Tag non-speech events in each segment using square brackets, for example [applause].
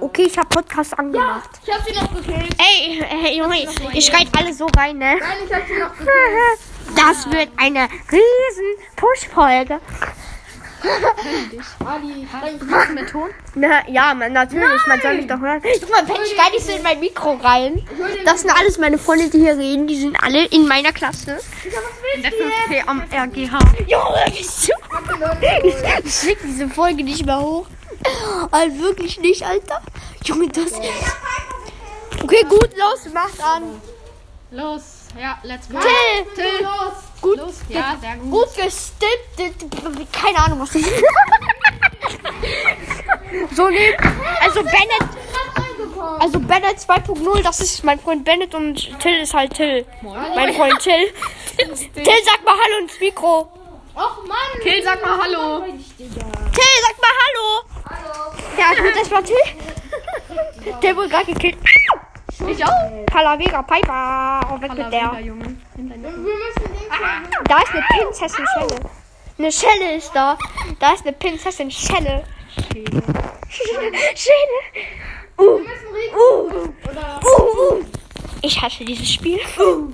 Okay, ich habe Podcast angemacht. Ich hab sie noch gekillt. Ey, ey, Junge, ihr schreit alle so rein, ne? Nein, ich hab sie noch [laughs] gekillt. Das wird eine riesen Push-Folge. Ali, sprechen Sie mit Ton? Na, ja, man, natürlich, man soll mich doch hören. Guck mal, wenn ich gar nicht so in mein Mikro rein. Das sind alles meine Freunde, die hier reden. Die sind alle in meiner Klasse. In der 5P am RGH. Junge, bist du? Ich, ich krieg diese Folge nicht mehr hoch. Also wirklich nicht, Alter. Junge, das. Okay, gut, los, macht an. Los, ja, let's go. Till, Till, los. Gut, Los, ja, sehr gut. gut gestimmt. Keine Ahnung, was ich. [laughs] so lieb. Also Bennett. Also Bennett 2.0, das ist mein Freund Bennett und Till ist halt Till. Mein Freund [laughs] Till. Till, sag mal Hallo ins Mikro. Och, Mann. Till, sag mal Hallo. Till, sag mal Hallo. Ja, gut, das war Till. [laughs] Der wurde gerade gekillt. Ich auch. Calavera Piper. Oh, weg mit der. Müssen den Da ist eine Prinzessin Schelle. Eine Schelle ist da. Da ist eine Prinzessin Schelle. Schelle. Uh, uh, uh, uh. Ich hasse dieses Spiel. Uh.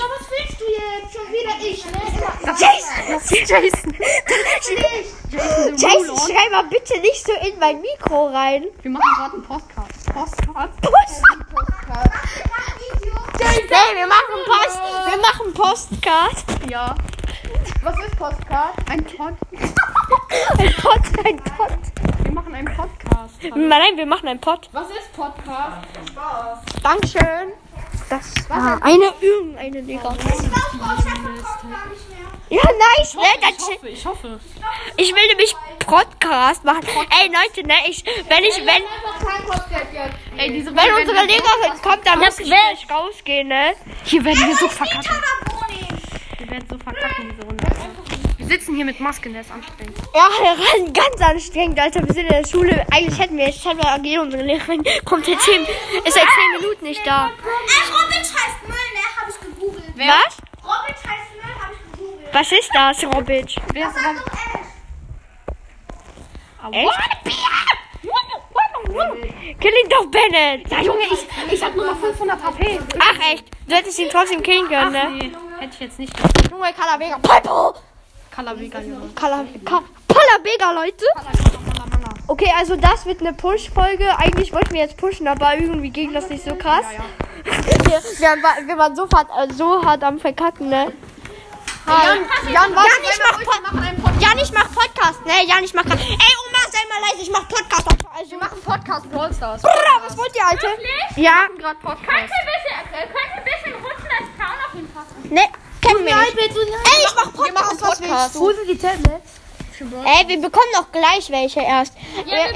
Digga, was willst du jetzt? Schon wieder ich, ne? Jason, Jason, Jason, Jason, schreib mal bitte nicht so in mein Mikro rein. Wir machen gerade einen Postcard. Postcard? Post. Idiot. Nee, wir machen Post. Wir machen Postcard. Ja. Was ist Postcard? Ein Pod. [laughs] Ein Pod, ein Pod. Wir machen einen Podcast. Nein, wir machen ein Pod. Was ist Podcast? Spaß. Dankeschön. Das war eine irgendeine Digga. Ja, nice, ne? Ich Das, hoffe, ich hoffe. ich will nämlich Podcast machen. Ey, Leute, ne? Ich, wenn ich, wenn. Ey, diese wenn unsere Lehrerin kommt, dann muss ich gleich rausgehen, ne? Hier werden wir so verkacken. Wir werden so verkacken, diese Runde. Wir sitzen hier mit Masken, der ist anstrengend. Ja, ran, ganz anstrengend, Alter. Wir sind in der Schule. Eigentlich hätten wir jetzt Chandler AG, unsere Lehrerin kommt seit 10, ist seit 10 Minuten nicht da. Ey, Robin heißt Müll, ne? Hab ich gegoogelt. Was? Robin heißt Müll, hab ich gegoogelt. Was ist das, Robitsch? Wer ist Ash. Echt? Killing doch Bennett. Ja, Junge, ich, ich hab nur noch 500 HP. Ach, echt? Du hättest ihn trotzdem killen können, ne? Nee, hätte ich jetzt nicht. Junge, Calavera. Piper! Kalabega, Junge. Calavera, Leute. Okay, also das wird eine Push-Folge. Eigentlich wollten wir jetzt pushen, aber irgendwie ging das nicht so krass. [laughs] Wir, wir, waren- wir waren so hart, äh, so hart am Verkacken, ne? Jan, Jan, warte, Jan, ich wir mach Podcast. Jan, ich mach Podcast, ne? Jan, ich mach Ey, Oma, sei mal leise, ich mach Podcast. Also, Wir machen Podcast Brawl Stars. Bruder, was wollt ihr, Alte? Ja, gerade Podcast. Könnt ihr ein bisschen rutschen, das Town auf den Podcast? ne, kennen wir nicht. Ey, ich mach Wir machen Podcast, Podcast. du? sind die Tablets? Ey, wir bekommen doch gleich welche erst.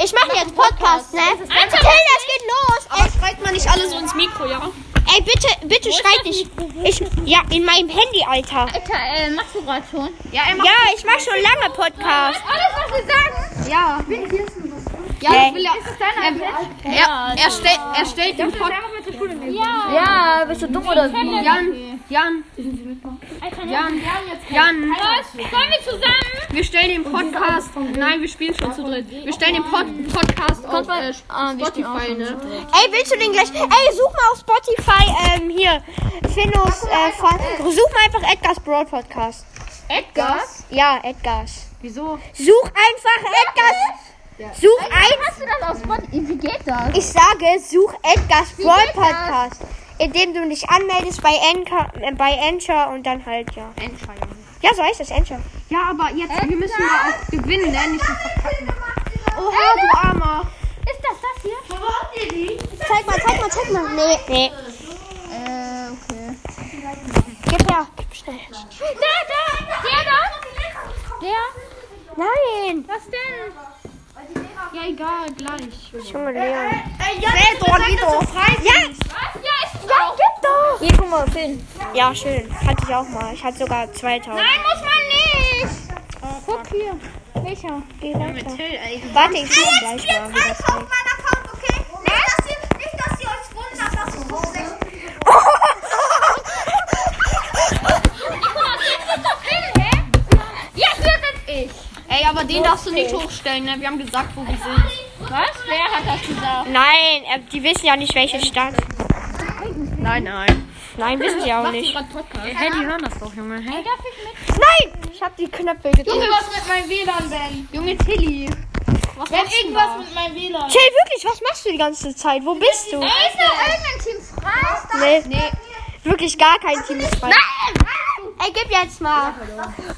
ich mache jetzt Podcast, ne? Till, das geht los. Ey, Schreit man nicht alle so ins Mikro, ja? ey bitte, bitte schreit nicht. Ich, ja, in meinem Handy, Alter. Alter, äh, machst du gerade schon? Ja, er macht. Ja, ich mache schon lange Podcast. Alles, was wir sagen. Ja. Ja, Nee. ich will ja. Er, er, stellt, er stellt den Podcast. Ja. Ja, bist du dumm oder wie? Jan, Jan, Jan, Jan. Was? Wollen wir zusammen? Wir stellen den Podcast. Nein, wir spielen schon zu dritt. Wir stellen den Pod Podcast auf äh, Spotify, ne? Ey, willst du den gleich? Ey, such mal auf Spotify, ähm, hier. Findus, äh, von, such mal einfach Edgar's Broad Podcast. Edgars? Ja, Edgar's. Wieso? Such einfach Edgar's. Such ein. Hast du das auf Spotify? Wie geht das? Ich sage, such Edgar's Broad Podcast. Indem du dich anmeldest bei Anchor, äh, bei Anchor und dann halt, ja. Entscheidung. Ja, so heißt das, Anchor. Ja, aber jetzt, wir müssen ja auch gewinnen, ne? Nicht so verkacken. Oha, du Armer. Ist das das hier? Habt ihr die? Zeig mal, zeig mal, zeig mal. Nee, nee. Äh, okay. Gib her. Gib schnell. Der, der, der da? Der? Nein. Was denn? Ja, egal, gleich. Junge Leon. Hey, Dorito. Ja, Was? Ja, ist ja, gib doch. Hier, guck mal, Film. Ja, schön. Hatte ich auch mal. Ich hatte sogar 2000. Nein, muss man nicht. Guck hier. Welcher? Geh weiter. Till, ey. Warte, ich suche gleich mal. wie das heißt. Account, okay? Nicht, dass ihr, nicht, dass ihr euch wundert, dass ich so sechs. Ja, hier bin ich. Ey, aber den darfst du nicht hochstellen, ne? Wir haben gesagt, wo wir sind. Was? Wer hat das gesagt? Nein, äh, die wissen ja nicht, welche Stadt. Nein, nein. Nein, wissen sie auch nicht. Hey, die hören das doch, Junge. Hey. Nein! Ich hab die Knöpfe gedrückt. Irgendwas mit meinem WLAN, Ben. Junge Tilly. Was Ben, machst du irgendwas da? mit meinem WLAN. Chill, wirklich, was machst du die ganze Zeit? Wo bist du? Ist noch irgendein Team frei? Nee. nee. Wirklich gar kein Team ist frei. Ey, gib jetzt mal.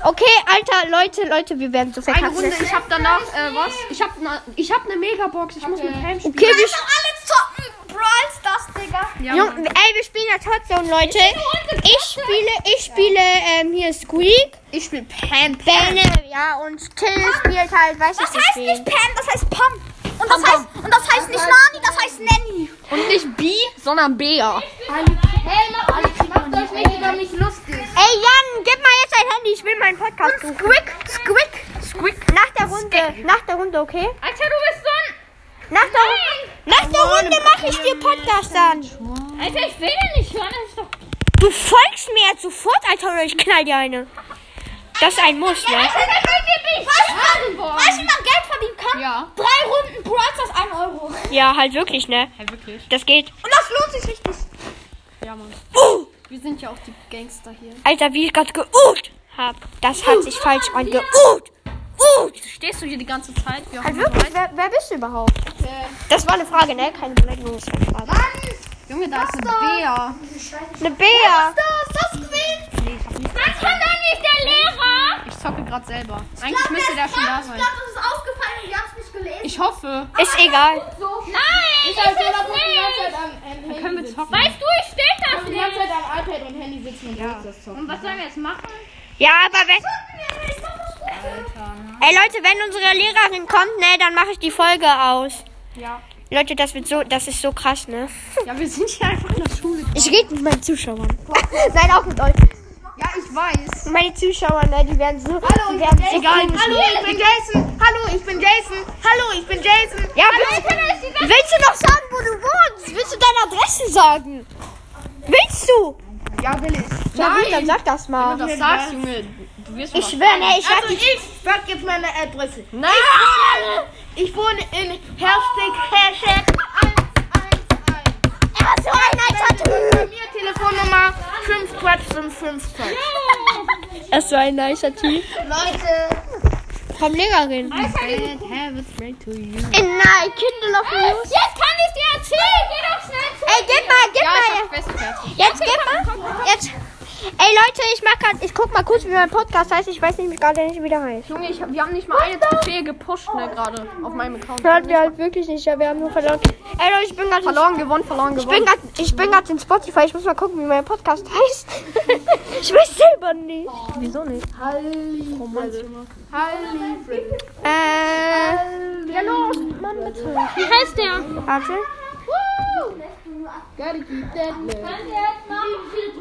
Okay, Alter, Leute, Leute, wir werden so Eine verkackt. Runde, ich hab danach, äh, was? Ich hab, na, ich hab eine Megabox, ich muss mit Pam spielen. Okay, wir, Ja, Jung, ey, wir spielen ja Hotzone, Leute. Ich spiele, ich spiele ähm, hier Squeak, Ich spiel Pam. Benne, ja, und Till spielt halt, weiß Das ich nicht heißt nicht Pam, das heißt Pam. Und das heißt, und das heißt nicht Nani, das heißt Nanny. Und nicht B, sondern Bea. Hey, macht, macht euch nicht über mich lustig. Ey, Jan, gib mal jetzt dein Handy, ich will meinen Podcast suchen. Squick, squick. Squeak. Nach der Runde, nach der Runde, okay? Alter, du bist so ein... Nach der, nach der Runde mache ich dir Podcast an. Alter, ich will den nicht hören, das ist doch... Du folgst mir jetzt sofort, Alter, oder ich knall dir eine. Das ist ein Muss, ne? Weißt du, weißt du, wie man Geld verdienen kann? Ja. Drei Runden Brawl Stars, 1 Euro. Ja, halt wirklich, ne? Hey, wirklich? Das geht. Und das lohnt sich richtig. Ja, Mann. Uh, Wir sind ja auch die Gangster hier. Alter, wie ich gerade geut hab. Das hat sich falsch angeut. Stehst du hier die ganze Zeit? Wir Halt wirklich, wer, wer bist du überhaupt? Das war eine Frage, ne? Keine Beleidigung, das war eine Frage. Junge, da ist eine Bea. Eine Bär. Das, das gewinnt. Nee, ich hab nicht. Das kann doch nicht der Lehrer. Ich zocke gerade selber. Eigentlich müsste der schon da Ich sein. glaube, das ist aufgefallen und haben es nicht gelesen. Ich hoffe. Ist egal. Nein, ich halt ist es die nicht. Handy Können wir zocken? Weißt du, ich stehe das Die ganze Zeit am iPad und Handy sitzen und ja. das zocken. Und was sollen wir jetzt machen? Ja, aber wenn. Ey Leute, wenn unsere Lehrerin kommt, ne, dann mache ich die Folge aus. Ja. Leute, das wird so, das ist so krass, ne? Ja, wir sind hier einfach in der Schule. Ich rede mit meinen Zuschauern. [laughs] Nein, auch mit euch. Ja, ich weiß. Meine Zuschauer, ne, die werden so. Hallo, ich werden bin so Jason. komisch. Hallo, ich bin Jason. Hallo, ich bin Jason. Hallo, ich bin Jason. Ja, willst, willst du noch sagen, wo du wohnst? Willst du deine Adresse sagen? Willst du? Ja, will ich. Ja, gut, dann sag das Wenn mal. du das sagst, Junge, du wirst Ich schwöre, ne, ich sag Also die. ich sag jetzt meine Adresse. Nein! Ich wohne in Hashtag Hashtag 111. Er ist so ein alter Bei Typ. mir Telefonnummer 54552. Er ist so ein nicer Typ. Leute. Komm, Lehrerin. Bad habits bring to you. In nein, Kindle of News. Jetzt kann ich dir erzählen. Geh doch schnell zu. Ey, gib mal, gib Ja, ich mal. hab Quest fertig. Jetzt gib mal. Jetzt. Ey Leute, ich mach grad, ich guck mal kurz, wie mein Podcast heißt. Ich weiß nicht gerade nicht, wie der heißt. Junge, ich wir haben nicht mal eine Trophäe gepusht, ne, gerade auf meinem Account. Hört wir halt wirklich nicht, ja, wir haben nur verloren. Ey Leute, ich bin gerade Verloren, gewonnen, verloren, Ich bin gewonnen. grad, ich bin gerade in Spotify. Ich muss mal gucken, wie mein Podcast heißt. [laughs] ich weiß selber nicht. Wieso nicht? Äh, Ja, los, Mann, bitte. Wie heißt der? warte. Gotta keep that low.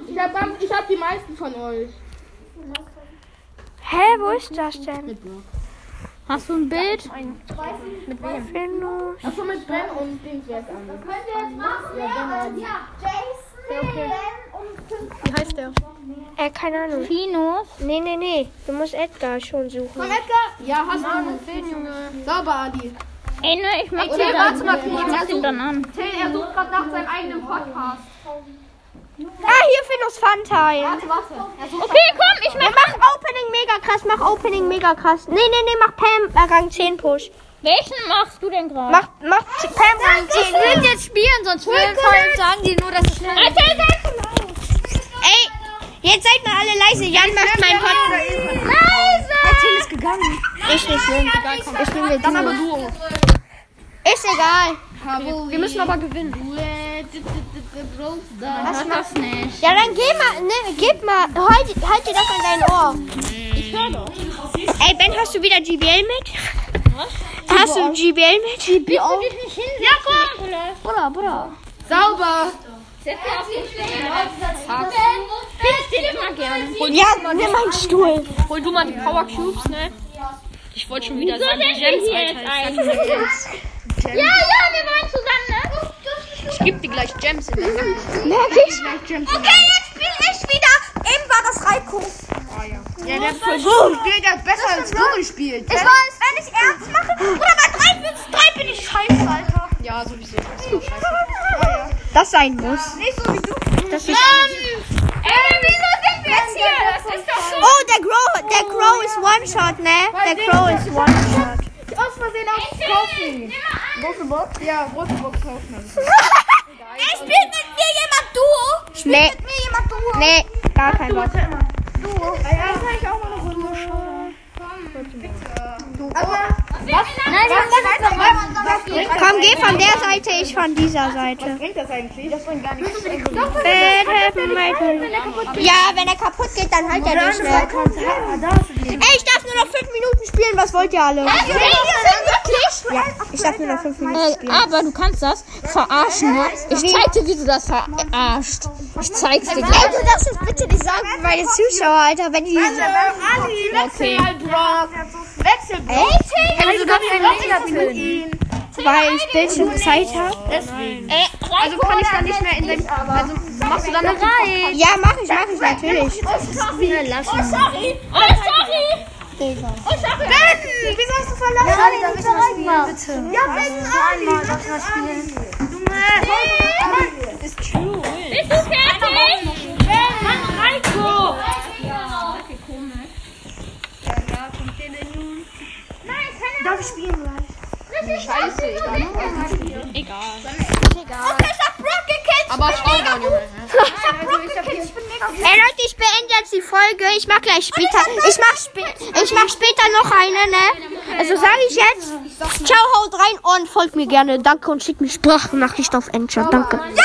Ich hab, am- ich hab die meisten von euch. Hä, wo ist das denn? Hast du ein Bild? Findus. Achso, mit Ben und Dings wär's anders. Könnt ihr jetzt machen? Ja, ja. Jason, Ben und Wie heißt der? Äh, keine Ahnung. Pinus. Nee, nee, nee. Du musst Edgar schon suchen. Von Edgar? Ja, hast du. Den Junge. Sauber, Adi. Ey, ne, ich mach Ey, Till, warte mal kurz. Ich mach den dann an. Till, er sucht gerade nach seinem eigenen Podcast. Ah, hier Findus Funteil. Warte, warte. Okay, komm, ich mach, mach Opening mega krass, mach Opening mega krass. Nee, nee, nee, mach Pam äh, Rang 10 Push. Welchen machst du denn gerade? Mach, mach Pam Rang 10 will jetzt spielen, sonst will, sagen die nur, dass es schnell ist. Ey, jetzt seid mal alle leise. Jan macht meinen Podcast. leise! Till ist gegangen. Ich nicht, ne? Egal, komm. Ich bin Dann aber Duo. Ist egal. Wir müssen aber gewinnen. Was machst du nicht? Ja, dann geh mal, ne, gib mal, halt, halt dir das an dein Ohr. Ich höre doch. Ey, Ben, hast du wieder GBL mit? Was? Hast du GBL mit? Bist du dich nicht hinsetzen? Ja, komm! Bruder, Bruder. Sauber. Ja, nimm meinen Stuhl. Hol du mal die Power Cubes, ne? Ich wollte schon wieder sagen, denn Gems, hier Gems. Ja, ja, wir waren zusammen, ne? Ich geb dir gleich Gems in der Hand. Merk ich? Okay, jetzt spiel ich wieder. Eben war das Reiko. Ja, der Versuch spielt das besser als du gespielt. Ich weiß, wenn ich ernst mache, oder bei 3 vs 3 bin ich scheiße, Alter. Ja, sowieso. Das ist doch scheiße. Das sein muss. Nicht so wie du. Das ist Ey, wieso sind wir jetzt hier? Das ist doch so. oh, der Crow, der Crow ist One-Shot, ne? Der Crow ist One-Shot. Aus Versehen auf Trophy. Große Box? Ja, große Box kaufen. [laughs] Ey, spielt mit mir jemand Duo? Spielt Nee. mit mir jemand Duo? Nee, gar kein Bock. Duo. Ja, das kann ich auch mal eine Runde schauen. Nein, wir Komm, geh von der Seite, ich von dieser Seite. Bringt das eigentlich? Das bringt gar nichts. Bad happen, Michael. Ja, wenn er kaputt geht, dann halt er nicht mehr. Ey, ich darf nur noch fünf Minuten spielen. Was wollt ihr alle? Ja, ich darf nur noch fünf Minuten Äh, spielen. aber du kannst das verarschen. Ne? Ich zeig dir, wie du das verarscht. Ich zeig's dir Ey, gleich. du darfst es bitte nicht sagen für meine Zuschauer, Alter, wenn die... Wechsel mal Brock. Wechsel Brock. Ey, Also weil ich Bildschirmzeit habe. Also kann ich dann nicht mehr in den. Also machst du dann noch den Ja, mach ich, mach ich natürlich. Oh, sorry. Oh, sorry. Ben, wieso hast du verlassen? Ja, Ali, darf ich mal spielen, bitte? Ja, wegen Ali. Darf ich mal spielen? Bist du fertig? Mann, Reiko. Darf ich spielen gleich? Scheiße, egal. Egal. Okay, Aber. Ich [laughs] Brock gekillt. Ich bin mega Ey Leute, ich beende jetzt die Folge. Ich mach gleich später. Ich mach, spä ich mach später noch eine, ne? Also sage ich jetzt. Ciao, haut rein und folgt mir gerne. Danke und schickt mir Sprachnachricht auf Encher. Danke. Ja,